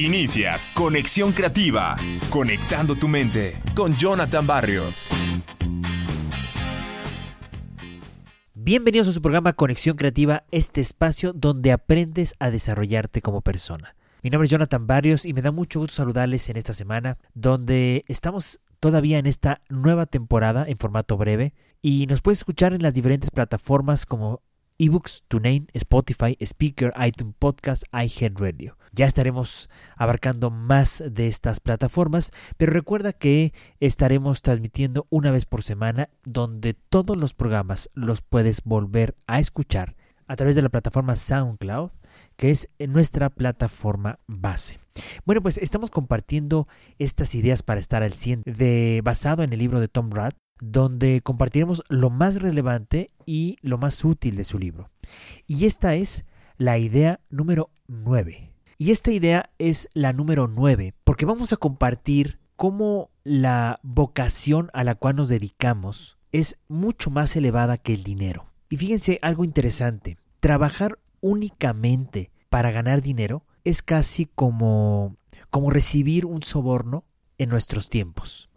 Inicia Conexión Creativa, conectando tu mente con Jonathan Barrios. Bienvenidos a su programa Conexión Creativa, este espacio donde aprendes a desarrollarte como persona. Mi nombre es Jonathan Barrios y me da mucho gusto saludarles en esta semana donde estamos todavía en esta nueva temporada en formato breve y nos puedes escuchar en las diferentes plataformas como eBooks, TuneIn, Spotify, Speaker, iTunes Podcast, iHeartRadio. Ya estaremos abarcando más de estas plataformas, pero recuerda que estaremos transmitiendo una vez por semana donde todos los programas los puedes volver a escuchar a través de la plataforma SoundCloud, que es nuestra plataforma base. Bueno, pues estamos compartiendo estas ideas para estar al 100 de basado en el libro de Tom Rath, donde compartiremos lo más relevante y lo más útil de su libro. Y esta es la idea número 9. Y esta idea es la número 9 porque vamos a compartir cómo la vocación a la cual nos dedicamos es mucho más elevada que el dinero. Y fíjense algo interesante, trabajar únicamente para ganar dinero es casi como como recibir un soborno en nuestros tiempos.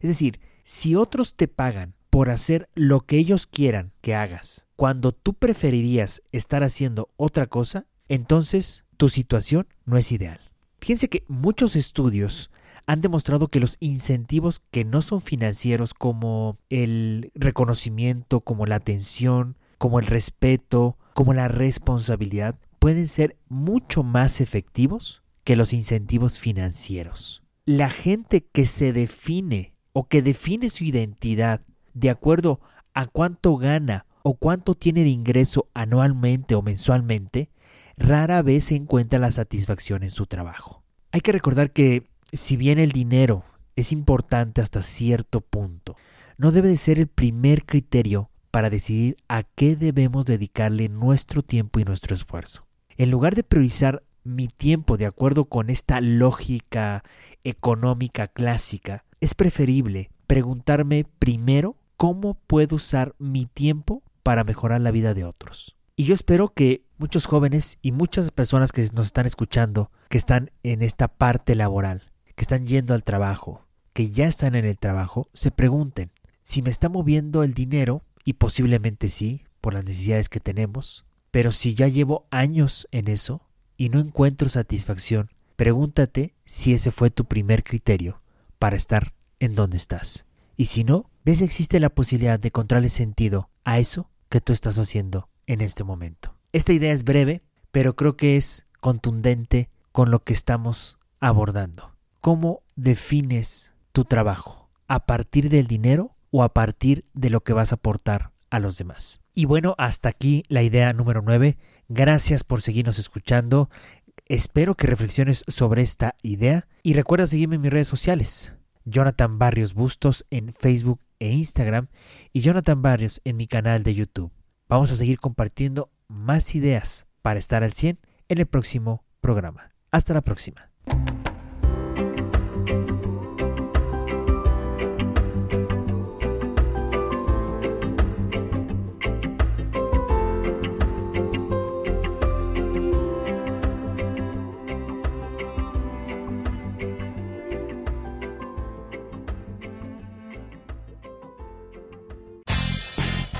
Es decir, si otros te pagan por hacer lo que ellos quieran que hagas, cuando tú preferirías estar haciendo otra cosa, entonces tu situación no es ideal. Fíjense que muchos estudios han demostrado que los incentivos que no son financieros como el reconocimiento, como la atención, como el respeto, como la responsabilidad, pueden ser mucho más efectivos que los incentivos financieros. La gente que se define o que define su identidad de acuerdo a cuánto gana o cuánto tiene de ingreso anualmente o mensualmente, rara vez se encuentra la satisfacción en su trabajo. Hay que recordar que si bien el dinero es importante hasta cierto punto, no debe de ser el primer criterio para decidir a qué debemos dedicarle nuestro tiempo y nuestro esfuerzo. En lugar de priorizar mi tiempo de acuerdo con esta lógica económica clásica, es preferible preguntarme primero cómo puedo usar mi tiempo para mejorar la vida de otros. Y yo espero que muchos jóvenes y muchas personas que nos están escuchando, que están en esta parte laboral, que están yendo al trabajo, que ya están en el trabajo, se pregunten si me está moviendo el dinero, y posiblemente sí, por las necesidades que tenemos, pero si ya llevo años en eso y no encuentro satisfacción, pregúntate si ese fue tu primer criterio para estar en donde estás. Y si no, ves existe la posibilidad de encontrarle sentido a eso que tú estás haciendo en este momento. Esta idea es breve, pero creo que es contundente con lo que estamos abordando. ¿Cómo defines tu trabajo? ¿A partir del dinero o a partir de lo que vas a aportar a los demás? Y bueno, hasta aquí la idea número 9. Gracias por seguirnos escuchando. Espero que reflexiones sobre esta idea y recuerda seguirme en mis redes sociales. Jonathan Barrios Bustos en Facebook e Instagram y Jonathan Barrios en mi canal de YouTube. Vamos a seguir compartiendo más ideas para estar al 100 en el próximo programa. Hasta la próxima.